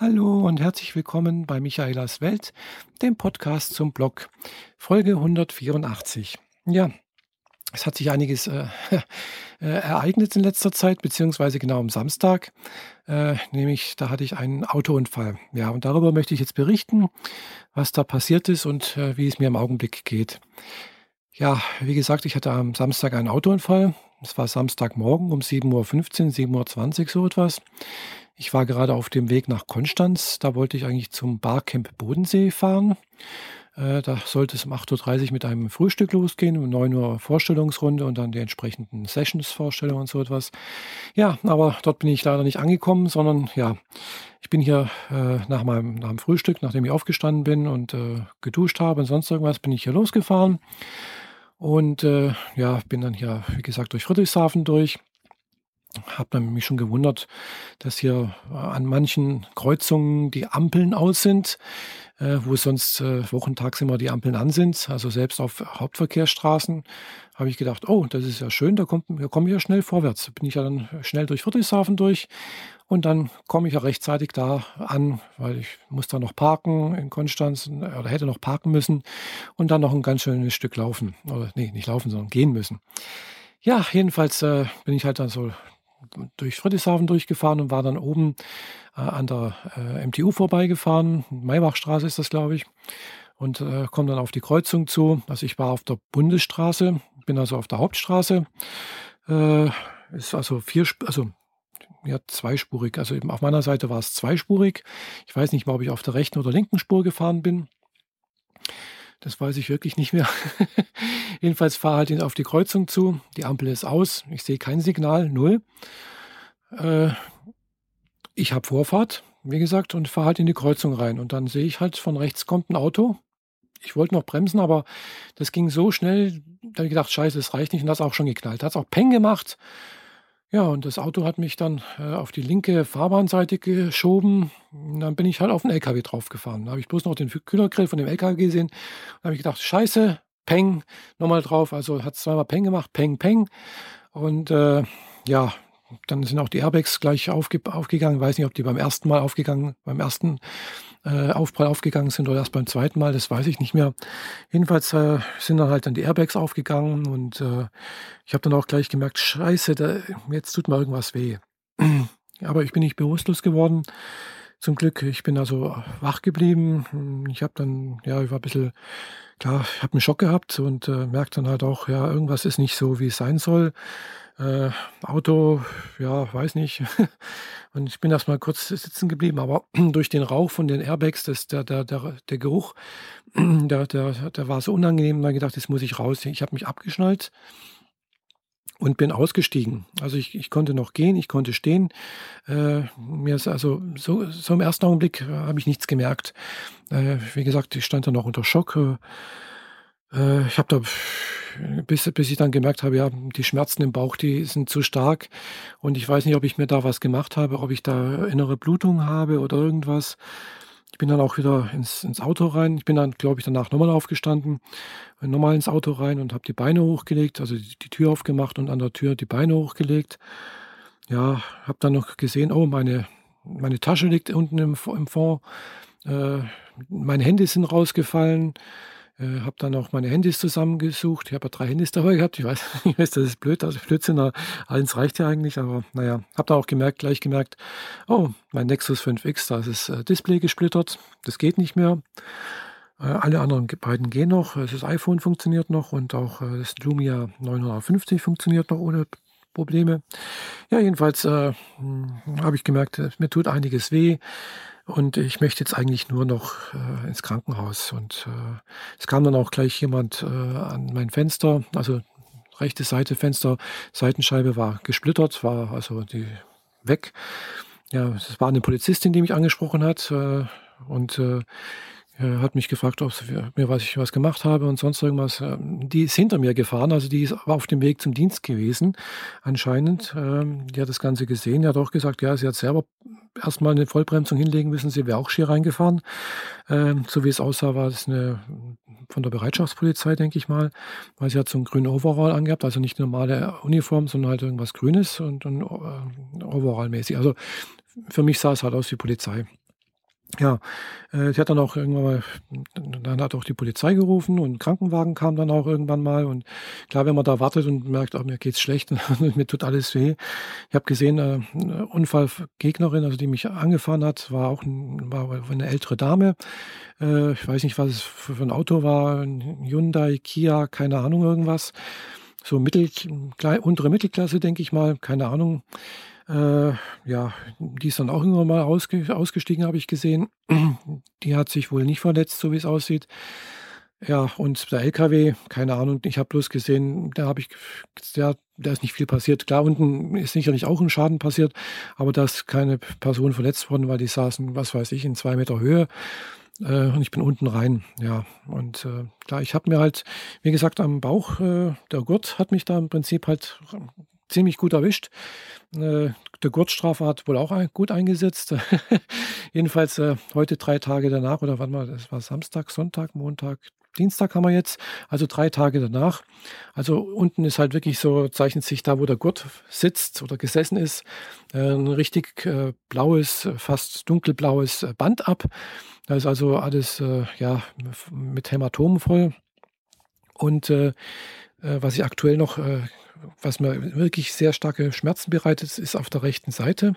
Hallo und herzlich willkommen bei Michaelas Welt, dem Podcast zum Blog, Folge 184. Ja, es hat sich einiges äh, äh, ereignet in letzter Zeit, beziehungsweise genau am Samstag, äh, nämlich da hatte ich einen Autounfall. Ja, und darüber möchte ich jetzt berichten, was da passiert ist und äh, wie es mir im Augenblick geht. Ja, wie gesagt, ich hatte am Samstag einen Autounfall. Es war Samstagmorgen um 7.15 Uhr, 7.20 Uhr so etwas. Ich war gerade auf dem Weg nach Konstanz. Da wollte ich eigentlich zum Barcamp Bodensee fahren. Äh, da sollte es um 8.30 Uhr mit einem Frühstück losgehen, um 9 Uhr Vorstellungsrunde und dann die entsprechenden Sessions-Vorstellungen und so etwas. Ja, aber dort bin ich leider nicht angekommen, sondern ja, ich bin hier äh, nach, meinem, nach dem Frühstück, nachdem ich aufgestanden bin und äh, geduscht habe und sonst irgendwas, bin ich hier losgefahren. Und äh, ja, bin dann hier, wie gesagt, durch Friedrichshafen durch habe mich schon gewundert, dass hier äh, an manchen Kreuzungen die Ampeln aus sind, äh, wo sonst äh, wochentags immer die Ampeln an sind. Also selbst auf Hauptverkehrsstraßen habe ich gedacht, oh, das ist ja schön, da, da komme ich ja schnell vorwärts. Da bin ich ja dann schnell durch Friedrichshafen durch und dann komme ich ja rechtzeitig da an, weil ich muss da noch parken in Konstanz oder hätte noch parken müssen und dann noch ein ganz schönes Stück laufen. Oder nee, nicht laufen, sondern gehen müssen. Ja, jedenfalls äh, bin ich halt dann so durch Friedrichshafen durchgefahren und war dann oben äh, an der äh, MTU vorbeigefahren. Maybachstraße ist das, glaube ich. Und äh, komme dann auf die Kreuzung zu. Also ich war auf der Bundesstraße, bin also auf der Hauptstraße. Äh, ist also vier, also ja, zweispurig. Also eben auf meiner Seite war es zweispurig. Ich weiß nicht mal, ob ich auf der rechten oder linken Spur gefahren bin. Das weiß ich wirklich nicht mehr. Jedenfalls fahre halt auf die Kreuzung zu. Die Ampel ist aus. Ich sehe kein Signal, null. Äh, ich habe Vorfahrt, wie gesagt, und fahre halt in die Kreuzung rein. Und dann sehe ich halt, von rechts kommt ein Auto. Ich wollte noch bremsen, aber das ging so schnell, da habe ich gedacht, scheiße, das reicht nicht. Und das auch schon geknallt. Hat es auch Peng gemacht. Ja, und das Auto hat mich dann äh, auf die linke Fahrbahnseite geschoben. Und dann bin ich halt auf den LKW draufgefahren. Da habe ich bloß noch den Kühlergrill von dem LKW gesehen. Da habe ich gedacht, scheiße, Peng, nochmal drauf. Also hat zweimal Peng gemacht, Peng, Peng. Und äh, ja, dann sind auch die Airbags gleich aufge aufgegangen. Ich weiß nicht, ob die beim ersten Mal aufgegangen, beim ersten äh, Aufprall aufgegangen sind oder erst beim zweiten Mal, das weiß ich nicht mehr. Jedenfalls äh, sind dann halt dann die Airbags aufgegangen und äh, ich habe dann auch gleich gemerkt, scheiße, da, jetzt tut mir irgendwas weh. Aber ich bin nicht bewusstlos geworden. Zum Glück, ich bin also wach geblieben. Ich habe dann, ja, ich war ein bisschen, klar, ich habe einen Schock gehabt und äh, merkte dann halt auch, ja, irgendwas ist nicht so, wie es sein soll. Äh, Auto, ja, weiß nicht. Und ich bin erstmal kurz sitzen geblieben, aber durch den Rauch von den Airbags, das, der, der, der, der Geruch, der, der, der war so unangenehm, da gedacht, jetzt muss ich raus. Ich habe mich abgeschnallt und bin ausgestiegen. Also ich, ich konnte noch gehen, ich konnte stehen. Äh, mir ist also so, so im ersten Augenblick habe ich nichts gemerkt. Äh, wie gesagt, ich stand da noch unter Schock. Äh, ich habe da bis, bis ich dann gemerkt habe, ja, die Schmerzen im Bauch, die sind zu stark. Und ich weiß nicht, ob ich mir da was gemacht habe, ob ich da innere Blutung habe oder irgendwas. Ich bin dann auch wieder ins, ins Auto rein. Ich bin dann, glaube ich, danach nochmal aufgestanden, nochmal ins Auto rein und habe die Beine hochgelegt, also die, die, Tür aufgemacht und an der Tür die Beine hochgelegt. Ja, habe dann noch gesehen, oh, meine, meine Tasche liegt unten im, im Fond. Äh, meine Hände sind rausgefallen. Äh, habe dann auch meine Handys zusammengesucht. Ich habe ja drei Handys dabei gehabt. Ich weiß, ich weiß, das ist blöd, also Blödsinn, eins reicht ja eigentlich, aber naja, habe dann auch gemerkt, gleich gemerkt, oh, mein Nexus 5X, da ist das äh, Display gesplittert, das geht nicht mehr. Äh, alle anderen beiden gehen noch, das iPhone funktioniert noch und auch äh, das Lumia 950 funktioniert noch ohne Probleme. Ja, jedenfalls äh, hm, habe ich gemerkt, äh, mir tut einiges weh. Und ich möchte jetzt eigentlich nur noch äh, ins Krankenhaus. Und äh, es kam dann auch gleich jemand äh, an mein Fenster, also rechte Seite Fenster, Seitenscheibe war gesplittert, war also die weg. Ja, es war eine Polizistin, die mich angesprochen hat. Äh, und äh, hat mich gefragt, ob mir was ich was gemacht habe und sonst irgendwas. Ähm, die ist hinter mir gefahren, also die war auf dem Weg zum Dienst gewesen, anscheinend. Ähm, die hat das Ganze gesehen, die hat auch gesagt, ja, sie hat selber erstmal eine Vollbremsung hinlegen müssen, sie wäre auch schier reingefahren. Ähm, so wie es aussah, war das eine von der Bereitschaftspolizei, denke ich mal, weil sie hat so einen grünen Overall angehabt, also nicht normale Uniform, sondern halt irgendwas Grünes und, und äh, Overall-mäßig. Also für mich sah es halt aus wie Polizei. Ja, äh, sie hat dann auch irgendwann mal, dann hat auch die Polizei gerufen und Krankenwagen kam dann auch irgendwann mal. Und klar, wenn man da wartet und merkt, oh, mir geht's schlecht und mir tut alles weh. Ich habe gesehen, äh, eine Unfallgegnerin, also die mich angefahren hat, war auch ein, war eine ältere Dame. Äh, ich weiß nicht, was es für ein Auto war, ein Hyundai, Kia, keine Ahnung, irgendwas. So mittel, untere Mittelklasse, denke ich mal, keine Ahnung. Äh, ja, die ist dann auch irgendwann mal ausge ausgestiegen, habe ich gesehen. Die hat sich wohl nicht verletzt, so wie es aussieht. Ja, und der LKW, keine Ahnung, ich habe bloß gesehen, da habe ich, der, da ist nicht viel passiert. Klar, unten ist sicherlich auch ein Schaden passiert, aber da ist keine Person verletzt worden, weil die saßen, was weiß ich, in zwei Meter Höhe. Äh, und ich bin unten rein, ja. Und äh, klar, ich habe mir halt, wie gesagt, am Bauch, äh, der Gurt hat mich da im Prinzip halt ziemlich gut erwischt. Äh, der Gurtstrafe hat wohl auch gut eingesetzt. Jedenfalls äh, heute drei Tage danach, oder wann war das? war Samstag, Sonntag, Montag, Dienstag haben wir jetzt, also drei Tage danach. Also unten ist halt wirklich so, zeichnet sich da, wo der Gurt sitzt oder gesessen ist, äh, ein richtig blaues, fast dunkelblaues Band ab. Da ist also alles ja, mit Hämatomen voll. Und was ich aktuell noch was mir wirklich sehr starke Schmerzen bereitet, ist auf der rechten Seite.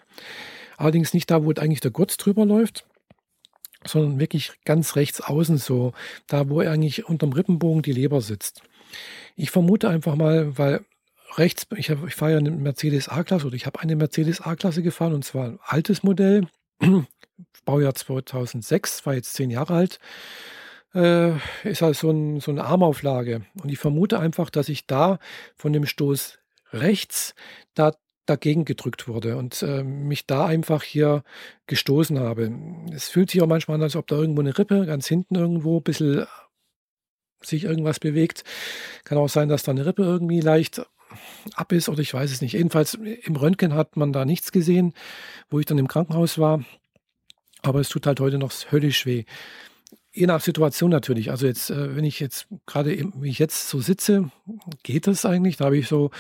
Allerdings nicht da, wo eigentlich der Gurt drüber läuft, sondern wirklich ganz rechts außen so, da wo eigentlich unterm Rippenbogen die Leber sitzt. Ich vermute einfach mal, weil rechts, ich, ich fahre ja eine Mercedes A-Klasse oder ich habe eine Mercedes A-Klasse gefahren und zwar ein altes Modell, Baujahr 2006, war jetzt zehn Jahre alt äh, ist halt so, ein, so eine Armauflage. Und ich vermute einfach, dass ich da von dem Stoß rechts da dagegen gedrückt wurde und äh, mich da einfach hier gestoßen habe. Es fühlt sich auch manchmal an, als ob da irgendwo eine Rippe ganz hinten irgendwo ein bisschen sich irgendwas bewegt. Kann auch sein, dass da eine Rippe irgendwie leicht ab ist oder ich weiß es nicht. Jedenfalls im Röntgen hat man da nichts gesehen, wo ich dann im Krankenhaus war. Aber es tut halt heute noch höllisch weh je nach Situation natürlich. Also jetzt, äh, wenn ich jetzt gerade, wie ich jetzt so sitze, geht das eigentlich. Da habe ich so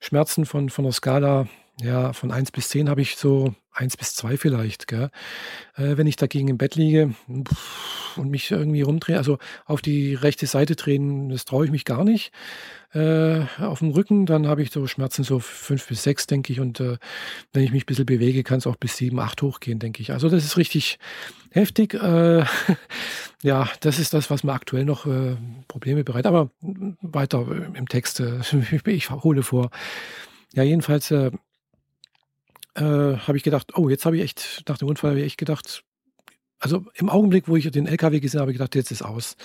Schmerzen von, von der Skala, ja, von 1 bis 10 habe ich so 1 bis 2 vielleicht. Gell? Äh, wenn ich dagegen im Bett liege und mich irgendwie rumdrehe, also auf die rechte Seite drehen, das traue ich mich gar nicht. Äh, auf dem Rücken, dann habe ich so Schmerzen so 5 bis 6, denke ich. Und äh, wenn ich mich ein bisschen bewege, kann es auch bis 7, 8 hochgehen, denke ich. Also das ist richtig heftig. Äh, ja, das ist das, was mir aktuell noch äh, Probleme bereitet. Aber weiter im Text, äh, ich hole vor. Ja, jedenfalls äh, habe ich gedacht, oh, jetzt habe ich echt, nach dem Unfall habe ich echt gedacht, also im Augenblick, wo ich den LKW gesehen habe, gedacht, jetzt ist aus.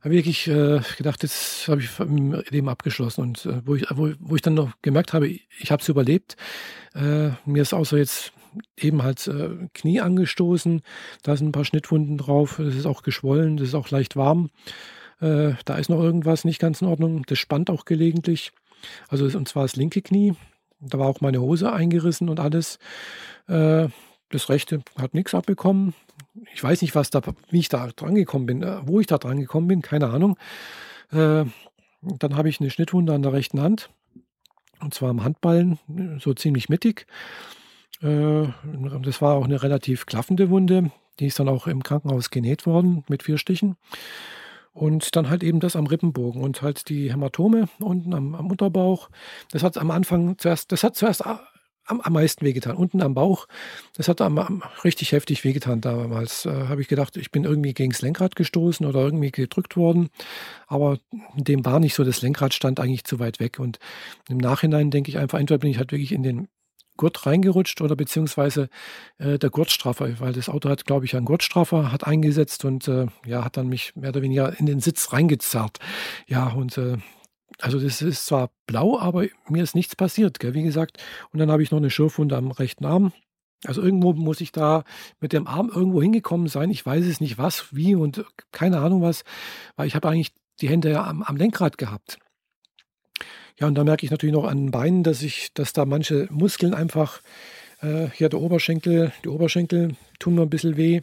Habe wirklich äh, gedacht, jetzt habe ich im Leben abgeschlossen. Und äh, wo, ich, wo, wo ich dann noch gemerkt habe, ich habe es überlebt. Äh, mir ist außer jetzt eben halt äh, Knie angestoßen. Da sind ein paar Schnittwunden drauf. Es ist auch geschwollen, das ist auch leicht warm. Äh, da ist noch irgendwas nicht ganz in Ordnung. Das spannt auch gelegentlich. Also und zwar das linke Knie. Da war auch meine Hose eingerissen und alles. Äh, das rechte hat nichts abbekommen. Ich weiß nicht, was da, wie ich da dran gekommen bin, äh, wo ich da dran gekommen bin, keine Ahnung. Äh, dann habe ich eine Schnittwunde an der rechten Hand. Und zwar am Handballen, so ziemlich mittig. das war auch eine relativ klaffende Wunde. Die ist dann auch im Krankenhaus genäht worden mit vier Stichen. Und dann halt eben das am Rippenbogen und halt die Hämatome unten am, am Unterbauch. Das hat am Anfang zuerst, das hat zuerst am, am meisten wehgetan. Unten am Bauch, das hat am, am richtig heftig wehgetan damals. Äh, Habe ich gedacht, ich bin irgendwie gegen das Lenkrad gestoßen oder irgendwie gedrückt worden. Aber dem war nicht so, das Lenkrad stand eigentlich zu weit weg. Und im Nachhinein denke ich einfach, entweder bin ich halt wirklich in den Gurt reingerutscht oder beziehungsweise äh, der Gurtstraffer, weil das Auto hat, glaube ich, einen Gurtstraffer, hat eingesetzt und äh, ja, hat dann mich mehr oder weniger in den Sitz reingezerrt. Ja, und äh, also das ist zwar blau, aber mir ist nichts passiert, gell, wie gesagt. Und dann habe ich noch eine Schürfwunde am rechten Arm. Also irgendwo muss ich da mit dem Arm irgendwo hingekommen sein. Ich weiß es nicht was, wie und keine Ahnung was, weil ich habe eigentlich die Hände am, am Lenkrad gehabt. Ja, und da merke ich natürlich noch an den Beinen, dass ich, dass da manche Muskeln einfach, äh, hier der Oberschenkel, die Oberschenkel tun mir ein bisschen weh.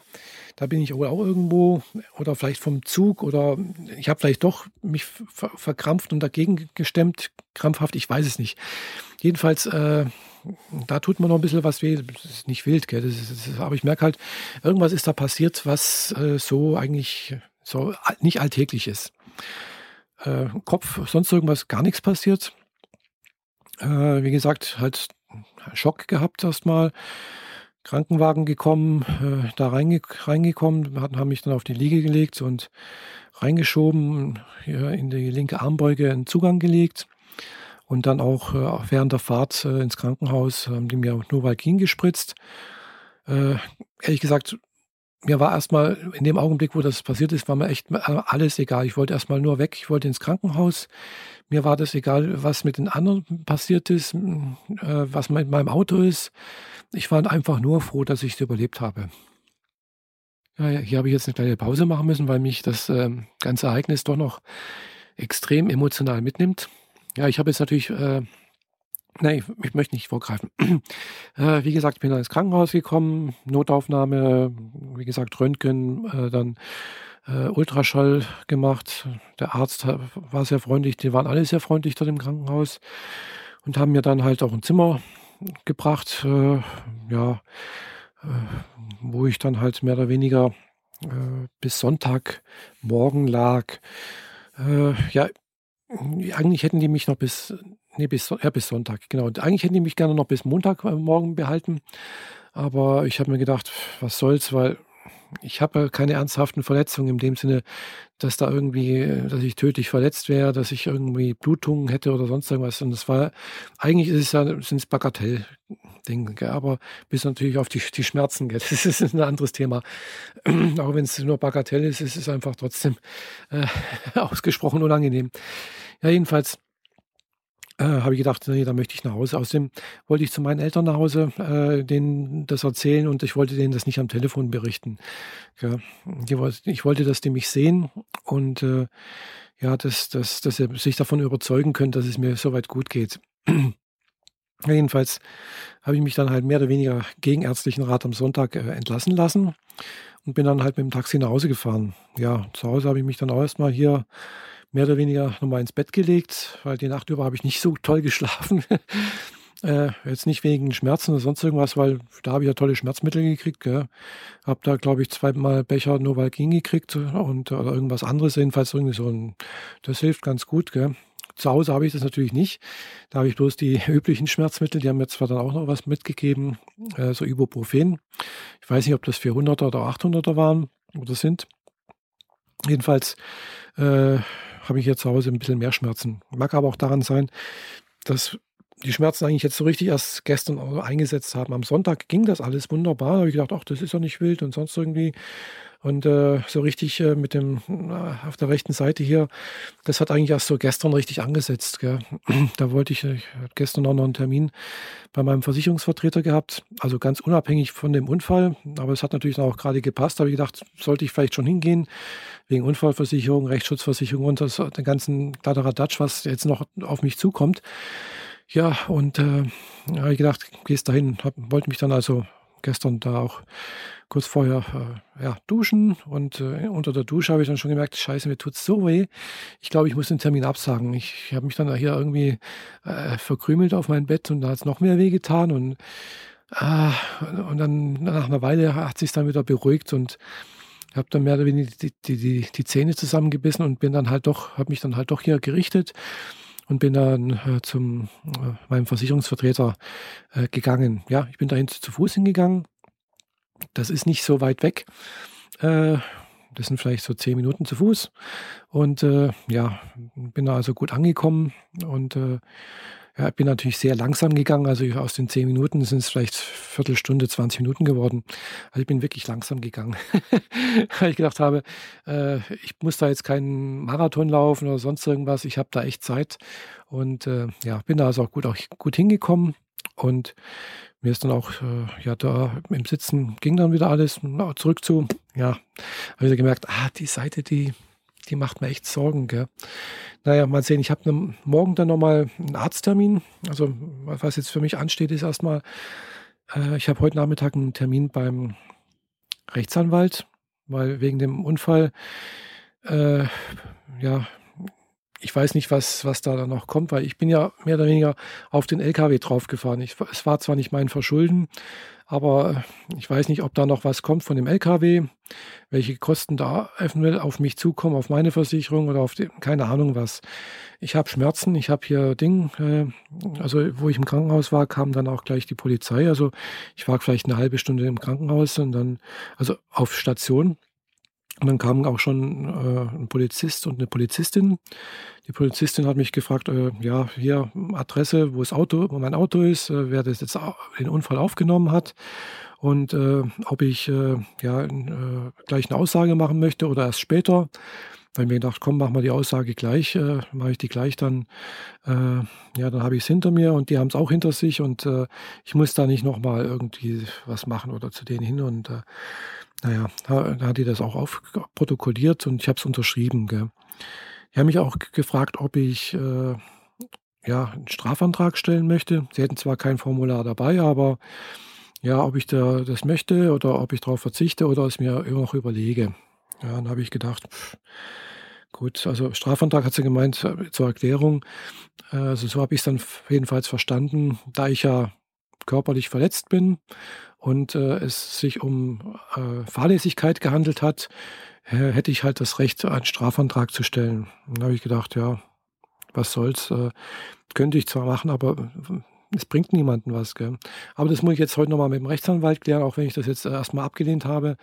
Da bin ich wohl auch irgendwo oder vielleicht vom Zug oder ich habe vielleicht doch mich ver verkrampft und dagegen gestemmt, krampfhaft, ich weiß es nicht. Jedenfalls, äh, da tut man noch ein bisschen was weh. Das ist nicht wild, gell? Das ist, das ist, aber ich merke halt, irgendwas ist da passiert, was äh, so eigentlich so nicht alltäglich ist. Äh, Kopf, sonst irgendwas, gar nichts passiert. Äh, wie gesagt, halt Schock gehabt erstmal. Krankenwagen gekommen, äh, da reinge reingekommen, hatten, haben mich dann auf die Liege gelegt und reingeschoben, hier in die linke Armbeuge einen Zugang gelegt und dann auch äh, während der Fahrt äh, ins Krankenhaus haben die mir Novalgin gespritzt. Äh, ehrlich gesagt, mir war erstmal in dem Augenblick, wo das passiert ist, war mir echt alles egal. Ich wollte erstmal nur weg, ich wollte ins Krankenhaus. Mir war das egal, was mit den anderen passiert ist, äh, was mit meinem Auto ist. Ich war einfach nur froh, dass ich es überlebt habe. Ja, hier habe ich jetzt eine kleine Pause machen müssen, weil mich das äh, ganze Ereignis doch noch extrem emotional mitnimmt. Ja, ich habe jetzt natürlich äh, Nein, ich, ich, möchte nicht vorgreifen. äh, wie gesagt, ich bin dann ins Krankenhaus gekommen, Notaufnahme, wie gesagt, Röntgen, äh, dann äh, Ultraschall gemacht. Der Arzt war sehr freundlich, die waren alle sehr freundlich dort im Krankenhaus und haben mir dann halt auch ein Zimmer gebracht, äh, ja, äh, wo ich dann halt mehr oder weniger äh, bis Sonntagmorgen lag. ja, eigentlich hätten die mich noch bis Nee, bis, ja, bis Sonntag, genau. Eigentlich hätten die mich gerne noch bis Montagmorgen behalten. Aber ich habe mir gedacht, was soll's, weil ich habe keine ernsthaften Verletzungen in dem Sinne, dass da irgendwie, dass ich tödlich verletzt wäre, dass ich irgendwie Blutungen hätte oder sonst irgendwas. Und das war, eigentlich ist es ja, sind es Bagatell-Dinge, aber bis natürlich auf die, die Schmerzen geht. Das ist ein anderes Thema. Auch wenn es nur Bagatell ist, ist es einfach trotzdem äh, ausgesprochen unangenehm. Ja, jedenfalls äh, habe ich gedacht, nee, da möchte ich nach Hause. Außerdem wollte ich zu meinen Eltern nach Hause, äh, denen das erzählen und ich wollte denen das nicht am Telefon berichten. Ja, ich wollte, dass die mich sehen und äh, ja, dass, dass, dass sie sich davon überzeugen können, dass es mir soweit gut geht. Jedenfalls habe ich mich dann halt mehr oder weniger gegen ärztlichen Rat am Sonntag äh, entlassen lassen und bin dann halt mit dem Taxi nach Hause gefahren. Ja, zu Hause habe ich mich dann auch erstmal hier mehr oder weniger nochmal ins Bett gelegt, weil die Nacht über habe ich nicht so toll geschlafen. äh, jetzt nicht wegen Schmerzen oder sonst irgendwas, weil da habe ich ja tolle Schmerzmittel gekriegt. Gell. Habe da, glaube ich, zweimal Becher Novalgin gekriegt und, oder irgendwas anderes. Jedenfalls irgendwie so ein, das hilft ganz gut. Gell. Zu Hause habe ich das natürlich nicht. Da habe ich bloß die üblichen Schmerzmittel. Die haben mir zwar dann auch noch was mitgegeben, äh, so Ibuprofen. Ich weiß nicht, ob das 400er oder 800er waren oder sind. Jedenfalls äh, habe ich jetzt zu Hause ein bisschen mehr Schmerzen. Mag aber auch daran sein, dass die Schmerzen eigentlich jetzt so richtig erst gestern eingesetzt haben. Am Sonntag ging das alles wunderbar. Da habe ich gedacht, ach, das ist doch nicht wild und sonst irgendwie. Und äh, so richtig äh, mit dem äh, auf der rechten Seite hier, das hat eigentlich erst so gestern richtig angesetzt. Gell? Da wollte ich, ich hatte gestern auch noch einen Termin bei meinem Versicherungsvertreter gehabt, also ganz unabhängig von dem Unfall. Aber es hat natürlich auch gerade gepasst. Da habe ich gedacht, sollte ich vielleicht schon hingehen, wegen Unfallversicherung, Rechtsschutzversicherung und das, den ganzen Kladderadatsch, was jetzt noch auf mich zukommt. Ja, und äh, habe ich gedacht, gehst dahin, hab, wollte mich dann also gestern da auch kurz vorher äh, ja, duschen und äh, unter der Dusche habe ich dann schon gemerkt, scheiße, mir tut so weh. Ich glaube, ich muss den Termin absagen. Ich, ich habe mich dann hier irgendwie äh, verkrümelt auf mein Bett und da hat es noch mehr weh getan und, ah, und dann nach einer Weile hat sich dann wieder beruhigt und habe dann mehr oder weniger die, die, die, die Zähne zusammengebissen und bin dann halt doch, habe mich dann halt doch hier gerichtet und bin dann äh, zum äh, meinem Versicherungsvertreter äh, gegangen. Ja, ich bin dahin zu Fuß hingegangen das ist nicht so weit weg. Äh, das sind vielleicht so zehn Minuten zu Fuß. Und äh, ja, bin da also gut angekommen und äh, ja, bin natürlich sehr langsam gegangen. Also aus den zehn Minuten sind es vielleicht Viertelstunde, 20 Minuten geworden. Also ich bin wirklich langsam gegangen. Weil ich gedacht habe, äh, ich muss da jetzt keinen Marathon laufen oder sonst irgendwas. Ich habe da echt Zeit. Und äh, ja, bin da also auch gut, auch gut hingekommen. Und mir ist dann auch, äh, ja, da im Sitzen ging dann wieder alles zurück zu, ja, habe ich gemerkt, ah, die Seite, die, die macht mir echt Sorgen, gell. Naja, mal sehen, ich habe ne, morgen dann nochmal einen Arzttermin. Also, was jetzt für mich ansteht, ist erstmal, äh, ich habe heute Nachmittag einen Termin beim Rechtsanwalt, weil wegen dem Unfall, äh, ja, ich weiß nicht, was, was da noch kommt, weil ich bin ja mehr oder weniger auf den LKW draufgefahren. Ich, es war zwar nicht mein Verschulden, aber ich weiß nicht, ob da noch was kommt von dem LKW, welche Kosten da eventuell auf mich zukommen, auf meine Versicherung oder auf die, keine Ahnung was. Ich habe Schmerzen, ich habe hier Ding, äh, also wo ich im Krankenhaus war, kam dann auch gleich die Polizei. Also ich war vielleicht eine halbe Stunde im Krankenhaus und dann, also auf Station. Und dann kamen auch schon äh, ein Polizist und eine Polizistin. Die Polizistin hat mich gefragt, äh, ja, hier Adresse, wo das Auto, wo mein Auto ist, äh, wer das jetzt den Unfall aufgenommen hat und äh, ob ich äh, ja äh, gleich eine Aussage machen möchte oder erst später. Weil mir gedacht, komm, mach mal die Aussage gleich, äh, mache ich die gleich dann. Äh, ja, dann habe ich es hinter mir und die haben es auch hinter sich und äh, ich muss da nicht nochmal irgendwie was machen oder zu denen hin und äh, naja, da, da hat die das auch aufprotokolliert und ich habe es unterschrieben. Gell. Die haben mich auch gefragt, ob ich äh, ja, einen Strafantrag stellen möchte. Sie hätten zwar kein Formular dabei, aber ja, ob ich da das möchte oder ob ich darauf verzichte oder es mir immer noch überlege. Ja, dann habe ich gedacht, pff, gut, also Strafantrag hat sie gemeint äh, zur Erklärung. Also so habe ich es dann jedenfalls verstanden, da ich ja körperlich verletzt bin und äh, es sich um äh, Fahrlässigkeit gehandelt hat, äh, hätte ich halt das Recht, einen Strafantrag zu stellen. Dann habe ich gedacht, ja, was soll's, äh, könnte ich zwar machen, aber äh, es bringt niemandem was. Gell? Aber das muss ich jetzt heute nochmal mit dem Rechtsanwalt klären, auch wenn ich das jetzt erstmal abgelehnt habe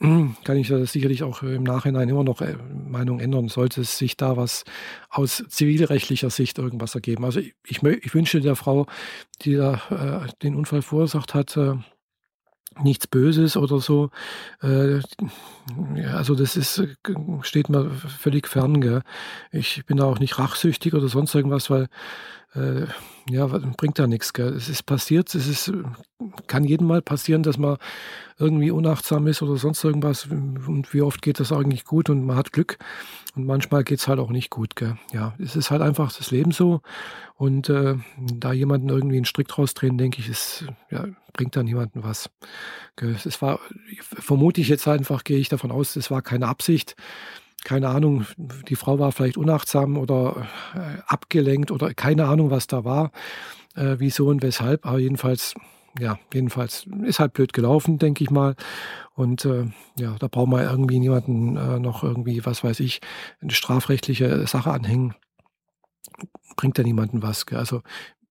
kann ich das sicherlich auch im Nachhinein immer noch äh, Meinung ändern, sollte es sich da was aus zivilrechtlicher Sicht irgendwas ergeben. Also ich, ich, ich wünsche der Frau, die da äh, den Unfall verursacht hat, äh, nichts Böses oder so. Äh, also das ist, steht mir völlig fern. Gell? Ich bin da auch nicht rachsüchtig oder sonst irgendwas, weil äh, ja, bringt da nichts. Gell? Es ist passiert, es ist, kann jedem mal passieren, dass man irgendwie unachtsam ist oder sonst irgendwas. Und wie oft geht das eigentlich gut und man hat Glück. Und manchmal geht es halt auch nicht gut. Gell? Ja, es ist halt einfach das Leben so. Und äh, da jemanden irgendwie einen Strick draus drehen, denke ich, es ja, bringt da niemanden was. Gell? Es war, vermute ich jetzt einfach, gehe ich davon aus, es war keine Absicht keine Ahnung, die Frau war vielleicht unachtsam oder äh, abgelenkt oder keine Ahnung, was da war, äh, wieso und weshalb. Aber jedenfalls, ja, jedenfalls ist halt blöd gelaufen, denke ich mal. Und äh, ja, da braucht man irgendwie niemanden äh, noch irgendwie, was weiß ich, eine strafrechtliche Sache anhängen. Bringt ja niemanden was. Gell? Also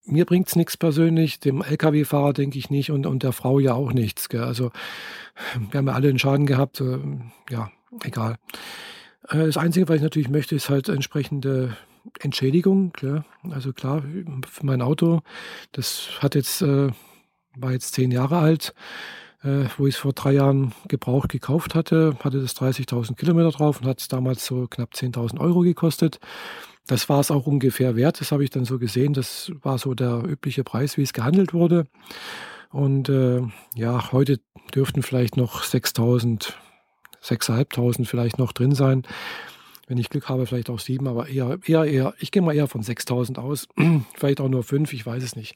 mir bringt es nichts persönlich, dem Lkw-Fahrer denke ich nicht und, und der Frau ja auch nichts. Gell? Also wir haben ja alle einen Schaden gehabt, äh, ja, egal. Äh, das Einzige, was ich natürlich möchte, ist halt entsprechende Entschädigung. Klar. Also klar, mein Auto, das hat jetzt, äh, war jetzt zehn Jahre alt, äh, wo ich es vor drei Jahren gebraucht gekauft hatte, hatte das 30.000 Kilometer drauf und hat es damals so knapp 10.000 Euro gekostet. Das war es auch ungefähr wert, das habe ich dann so gesehen. Das war so der übliche Preis, wie es gehandelt wurde. Und äh, ja, heute dürften vielleicht noch 6.000 6.500 vielleicht noch drin sein. Wenn ich Glück habe, vielleicht auch sieben, aber eher, eher, eher, ich gehe mal eher von 6000 aus. vielleicht auch nur fünf, ich weiß es nicht.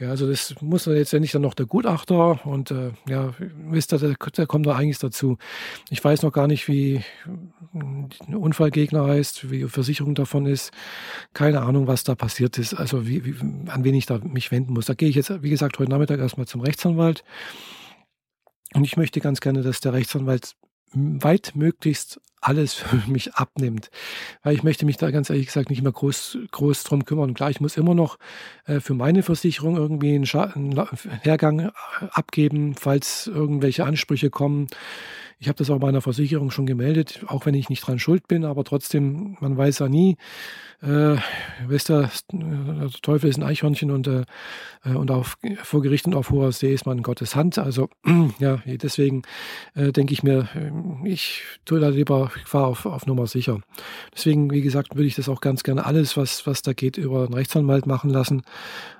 Also das muss dann letztendlich dann noch der Gutachter und äh, ja, wisst ihr, der, der kommt da eigentlich dazu. Ich weiß noch gar nicht, wie ein Unfallgegner heißt, wie die Versicherung davon ist. Keine Ahnung, was da passiert ist, also wie, wie, an wen ich da mich wenden muss. Da gehe ich jetzt, wie gesagt, heute Nachmittag erstmal zum Rechtsanwalt. Und ich möchte ganz gerne, dass der Rechtsanwalt weit möglichst alles für mich abnimmt. Weil ich möchte mich da ganz ehrlich gesagt nicht mehr groß, groß drum kümmern. Klar, ich muss immer noch äh, für meine Versicherung irgendwie einen, einen Hergang äh, abgeben, falls irgendwelche Ansprüche kommen. Ich habe das auch meiner Versicherung schon gemeldet, auch wenn ich nicht dran schuld bin, aber trotzdem, man weiß ja nie. Äh, weißt du, der Teufel ist ein Eichhörnchen und, äh, und auf, vor Gericht und auf hoher See ist man in Gottes Hand. Also ja, deswegen äh, denke ich mir, äh, ich tue da lieber, ich fahre auf, auf Nummer sicher. Deswegen, wie gesagt, würde ich das auch ganz gerne alles, was, was da geht, über einen Rechtsanwalt machen lassen.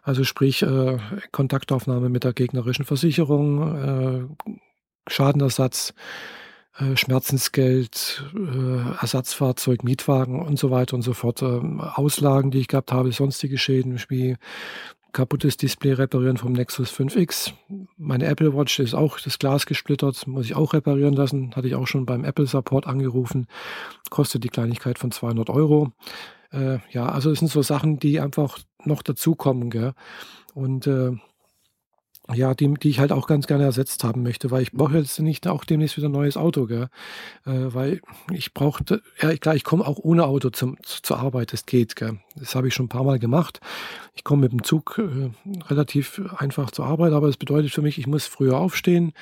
Also sprich äh, Kontaktaufnahme mit der gegnerischen Versicherung, äh, Schadenersatz, äh, Schmerzensgeld, äh, Ersatzfahrzeug, Mietwagen und so weiter und so fort. Ähm, Auslagen, die ich gehabt habe, sonstige Schäden wie kaputtes Display reparieren vom Nexus 5X. Meine Apple Watch ist auch das Glas gesplittert, muss ich auch reparieren lassen. Hatte ich auch schon beim Apple Support angerufen. Kostet die Kleinigkeit von 200 Euro. Äh, ja, also es sind so Sachen, die einfach noch dazukommen, gell? Und äh, ja, die, die ich halt auch ganz gerne ersetzt haben möchte, weil ich brauche jetzt nicht auch demnächst wieder ein neues Auto, gell? Äh, weil ich brauchte, ja klar, ich komme auch ohne Auto zum, zur Arbeit, das geht, gell? Das habe ich schon ein paar Mal gemacht. Ich komme mit dem Zug äh, relativ einfach zur Arbeit, aber es bedeutet für mich, ich muss früher aufstehen,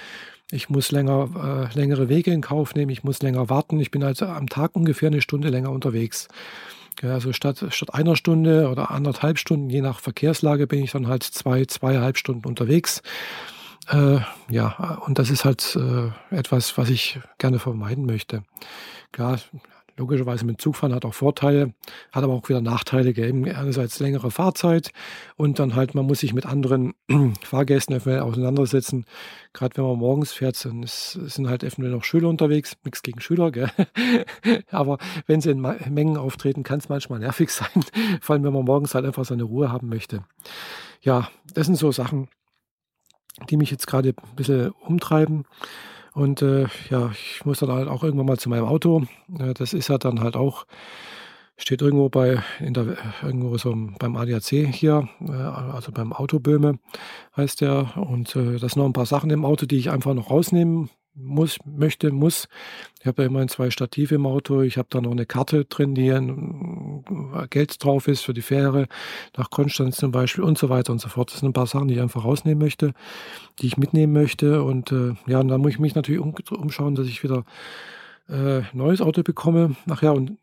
ich muss länger, äh, längere Wege in Kauf nehmen, ich muss länger warten. Ich bin also am Tag ungefähr eine Stunde länger unterwegs. Also statt, statt einer Stunde oder anderthalb Stunden, je nach Verkehrslage, bin ich dann halt zwei, zweieinhalb Stunden unterwegs. Äh, ja, und das ist halt äh, etwas, was ich gerne vermeiden möchte. Klar, logischerweise mit Zugfahren hat auch Vorteile, hat aber auch wieder Nachteile. Eben einerseits längere Fahrzeit und dann halt, man muss sich mit anderen Fahrgästen auseinandersetzen. Gerade wenn man morgens fährt, dann sind halt eventuell noch Schüler unterwegs. Nichts gegen Schüler, gell? aber wenn sie in Mengen auftreten, kann es manchmal nervig sein. Vor allem, wenn man morgens halt einfach seine Ruhe haben möchte. Ja, das sind so Sachen, die mich jetzt gerade ein bisschen umtreiben. Und äh, ja, ich muss dann halt auch irgendwann mal zu meinem Auto. Das ist ja dann halt auch, steht irgendwo bei, in der, irgendwo so beim ADAC hier, äh, also beim Autoböhme heißt der. Und äh, das sind noch ein paar Sachen im Auto, die ich einfach noch rausnehmen muss, möchte, muss. Ich habe ja immerhin zwei Stative im Auto. Ich habe da noch eine Karte drin, die äh, Geld drauf ist für die Fähre nach Konstanz zum Beispiel und so weiter und so fort. Das sind ein paar Sachen, die ich einfach rausnehmen möchte, die ich mitnehmen möchte. Und äh, ja, und dann muss ich mich natürlich um, umschauen, dass ich wieder äh, neues Auto bekomme. Ach ja, und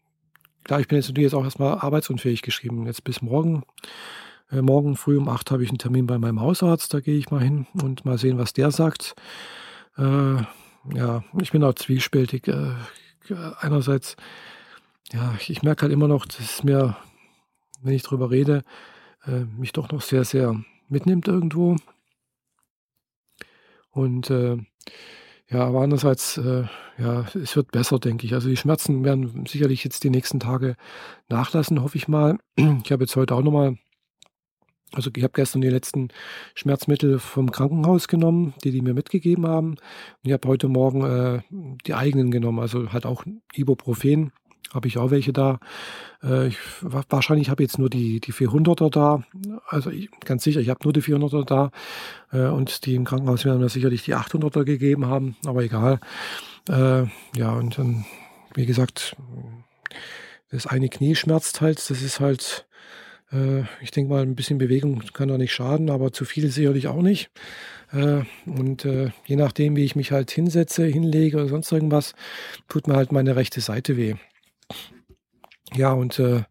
klar, ich bin jetzt natürlich jetzt auch erstmal arbeitsunfähig geschrieben. Jetzt bis morgen. Äh, morgen früh um acht habe ich einen Termin bei meinem Hausarzt. Da gehe ich mal hin und mal sehen, was der sagt. Äh, ja, ich bin auch zwiespältig. Äh, einerseits, ja, ich merke halt immer noch, dass es mir, wenn ich drüber rede, äh, mich doch noch sehr, sehr mitnimmt irgendwo. Und äh, ja, aber andererseits, äh, ja, es wird besser, denke ich. Also die Schmerzen werden sicherlich jetzt die nächsten Tage nachlassen, hoffe ich mal. Ich habe jetzt heute auch nochmal also ich habe gestern die letzten Schmerzmittel vom Krankenhaus genommen, die die mir mitgegeben haben. Und ich habe heute Morgen äh, die eigenen genommen, also halt auch Ibuprofen habe ich auch welche da. Äh, ich, wahrscheinlich habe ich jetzt nur die, die 400er da. Also ich, ganz sicher, ich habe nur die 400er da. Äh, und die im Krankenhaus werden mir sicherlich die 800er gegeben haben, aber egal. Äh, ja, und dann, wie gesagt, das eine Knie schmerzt halt. Das ist halt ich denke mal, ein bisschen Bewegung kann da nicht schaden, aber zu viel sicherlich auch nicht. Äh, und äh, je nachdem, wie ich mich halt hinsetze, hinlege oder sonst irgendwas, tut mir halt meine rechte Seite weh. Ja, und äh,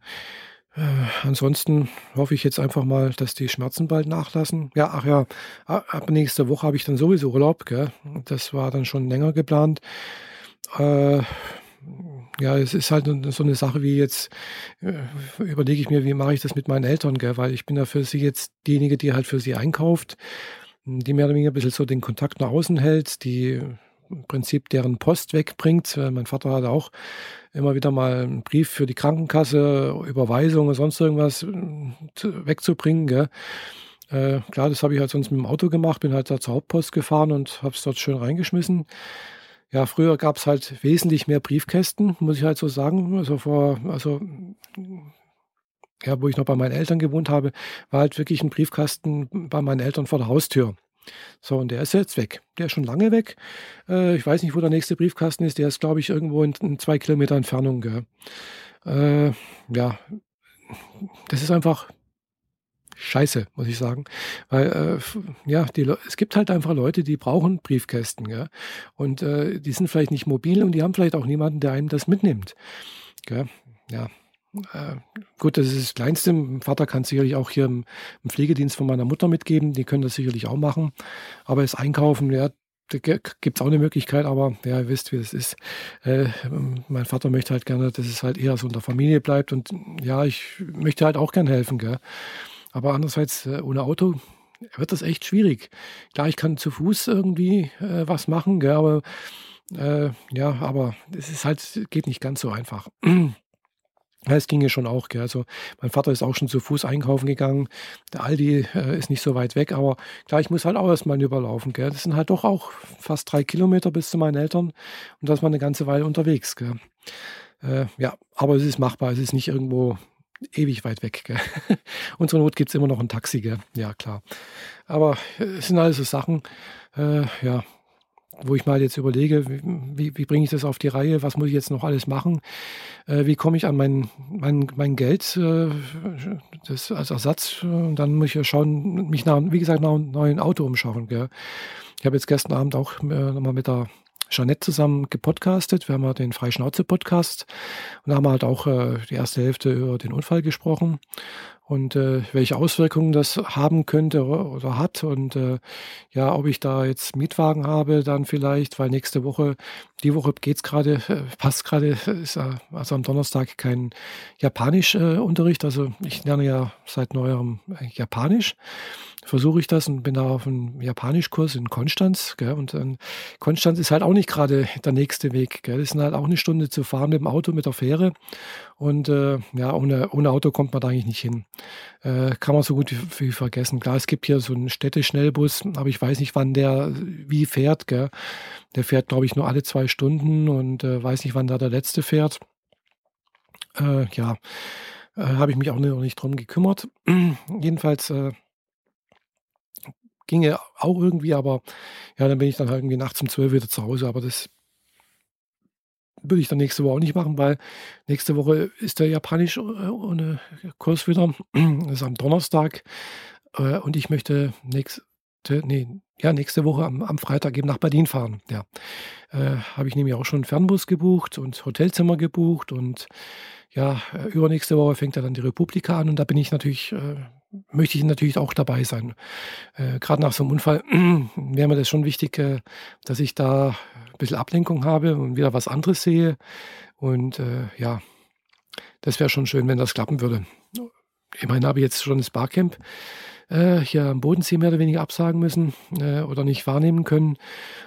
ansonsten hoffe ich jetzt einfach mal, dass die Schmerzen bald nachlassen. Ja, ach ja, ab nächster Woche habe ich dann sowieso Urlaub. Gell? Das war dann schon länger geplant. Äh, ja, es ist halt so eine Sache wie jetzt, äh, überlege ich mir, wie mache ich das mit meinen Eltern, gell? weil ich bin ja für sie jetzt diejenige, die halt für sie einkauft, die mehr oder weniger ein bisschen so den Kontakt nach außen hält, die im Prinzip deren Post wegbringt. Äh, mein Vater hat auch immer wieder mal einen Brief für die Krankenkasse, Überweisung oder sonst irgendwas äh, wegzubringen. Gell? Äh, klar, das habe ich halt sonst mit dem Auto gemacht, bin halt da zur Hauptpost gefahren und habe es dort schön reingeschmissen. Ja, früher gab es halt wesentlich mehr Briefkästen, muss ich halt so sagen. Also vor, also ja, wo ich noch bei meinen Eltern gewohnt habe, war halt wirklich ein Briefkasten bei meinen Eltern vor der Haustür. So, und der ist jetzt weg. Der ist schon lange weg. Äh, ich weiß nicht, wo der nächste Briefkasten ist. Der ist, glaube ich, irgendwo in, in, zwei Kilometer Entfernung. Äh, ja, das ist einfach scheiße, muss ich sagen. Weil, äh, ja, die, es gibt halt einfach Leute, die brauchen Briefkästen. Gell? Und äh, die sind vielleicht nicht mobil und die haben vielleicht auch niemanden, der einem das mitnimmt. Gell? Ja. Äh, gut, das ist das Kleinste. Mein Vater kann sicherlich auch hier im, Pflegedienst von meiner Mutter mitgeben. Die können das sicherlich auch machen. Aber das Einkaufen, ja, da gibt es auch eine Möglichkeit, aber ja, ihr wisst, wie es ist. Äh, mein Vater möchte halt gerne, dass es halt eher so in der Familie bleibt. Und ja, ich möchte halt auch gerne helfen. Gell? Aber andererseits, äh, ohne Auto wird das echt schwierig. Klar, ich kann zu Fuß irgendwie äh, was machen, gell, aber äh, ja, aber es ist halt, geht nicht ganz so einfach. Es ging ja schon auch. Gell. Also mein Vater ist auch schon zu Fuß einkaufen gegangen. Der Aldi äh, ist nicht so weit weg, aber klar, ich muss halt auch erstmal überlaufen. Gell. Das sind halt doch auch fast drei Kilometer bis zu meinen Eltern und da ist man eine ganze Weile unterwegs. Gell. Äh, ja, aber es ist machbar. Es ist nicht irgendwo ewig weit weg. Gell? Und zur Not gibt es immer noch ein Taxi, gell? ja klar. Aber äh, es sind alles so Sachen, äh, ja, wo ich mal jetzt überlege, wie, wie bringe ich das auf die Reihe, was muss ich jetzt noch alles machen, äh, wie komme ich an mein, mein, mein Geld äh, das als Ersatz und dann muss ich ja schauen, mich nach, wie gesagt, nach einem neuen Auto umschauen. Gell. Ich habe jetzt gestern Abend auch äh, nochmal mit der Jeanette zusammen gepodcastet. Wir haben ja den Freischnauze-Podcast und haben halt auch äh, die erste Hälfte über den Unfall gesprochen und äh, welche Auswirkungen das haben könnte oder hat und äh, ja, ob ich da jetzt Mietwagen habe dann vielleicht, weil nächste Woche, die Woche geht's gerade, äh, passt gerade, ist äh, also am Donnerstag kein Japanisch-Unterricht, also ich lerne ja seit neuerem äh, Japanisch versuche ich das und bin da auf einem Japanischkurs in Konstanz. Gell? Und dann, Konstanz ist halt auch nicht gerade der nächste Weg. Gell? Das ist halt auch eine Stunde zu fahren mit dem Auto, mit der Fähre. Und äh, ja, ohne, ohne Auto kommt man da eigentlich nicht hin. Äh, kann man so gut wie, wie, vergessen. Klar, es gibt hier so einen Städteschnellbus, aber ich weiß nicht, wann der wie fährt. Gell? Der fährt, glaube ich, nur alle zwei Stunden und äh, weiß nicht, wann da der letzte fährt. Äh, ja, äh, habe ich mich auch noch nicht drum gekümmert. Jedenfalls äh, ginge auch irgendwie, aber ja, dann bin ich dann halt irgendwie nachts um 12 wieder zu Hause. Aber das würde ich dann nächste Woche auch nicht machen, weil nächste Woche ist der japanisch ohne Kurs wieder. Das ist am Donnerstag. Äh, und ich möchte nächste, nee, ja, nächste Woche am, am Freitag eben nach Berlin fahren. Ja. Äh, Habe ich nämlich auch schon Fernbus gebucht und Hotelzimmer gebucht und ja, übernächste Woche fängt ja dann die Republika an und da bin ich natürlich äh, möchte ich natürlich auch dabei sein. Äh, Gerade nach so einem Unfall wäre mir das schon wichtig, äh, dass ich da ein bisschen Ablenkung habe und wieder was anderes sehe. Und äh, ja, das wäre schon schön, wenn das klappen würde. Immerhin habe ich jetzt schon das Barcamp äh, hier am Bodensee mehr oder weniger absagen müssen äh, oder nicht wahrnehmen können.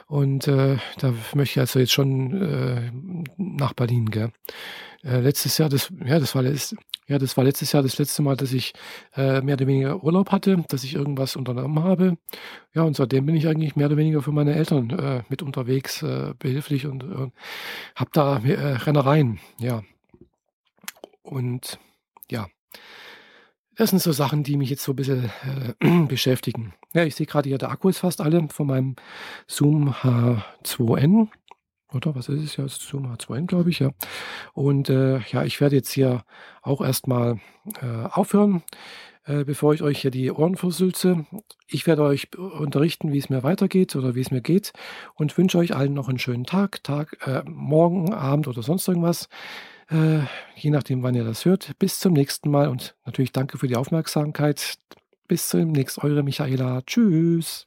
Und äh, da möchte ich also jetzt schon äh, nach Berlin. Gell? Äh, letztes Jahr, das, ja, das war letzt, ja, das war letztes Jahr das letzte Mal, dass ich äh, mehr oder weniger Urlaub hatte, dass ich irgendwas unternommen habe. Ja, und seitdem bin ich eigentlich mehr oder weniger für meine Eltern äh, mit unterwegs, äh, behilflich und äh, habe da äh, Rennereien. Ja. Und ja, das sind so Sachen, die mich jetzt so ein bisschen äh, beschäftigen. Ja, ich sehe gerade hier, der Akku ist fast alle von meinem Zoom H2N. Oder was ist es ja? Zoom H2N, glaube ich, ja. Und äh, ja, ich werde jetzt hier auch erstmal äh, aufhören, äh, bevor ich euch hier die Ohren versülze. Ich werde euch unterrichten, wie es mir weitergeht oder wie es mir geht und wünsche euch allen noch einen schönen Tag, Tag, äh, morgen, Abend oder sonst irgendwas. Äh, je nachdem, wann ihr das hört. Bis zum nächsten Mal und natürlich danke für die Aufmerksamkeit. Bis zum nächsten, eure Michaela. Tschüss.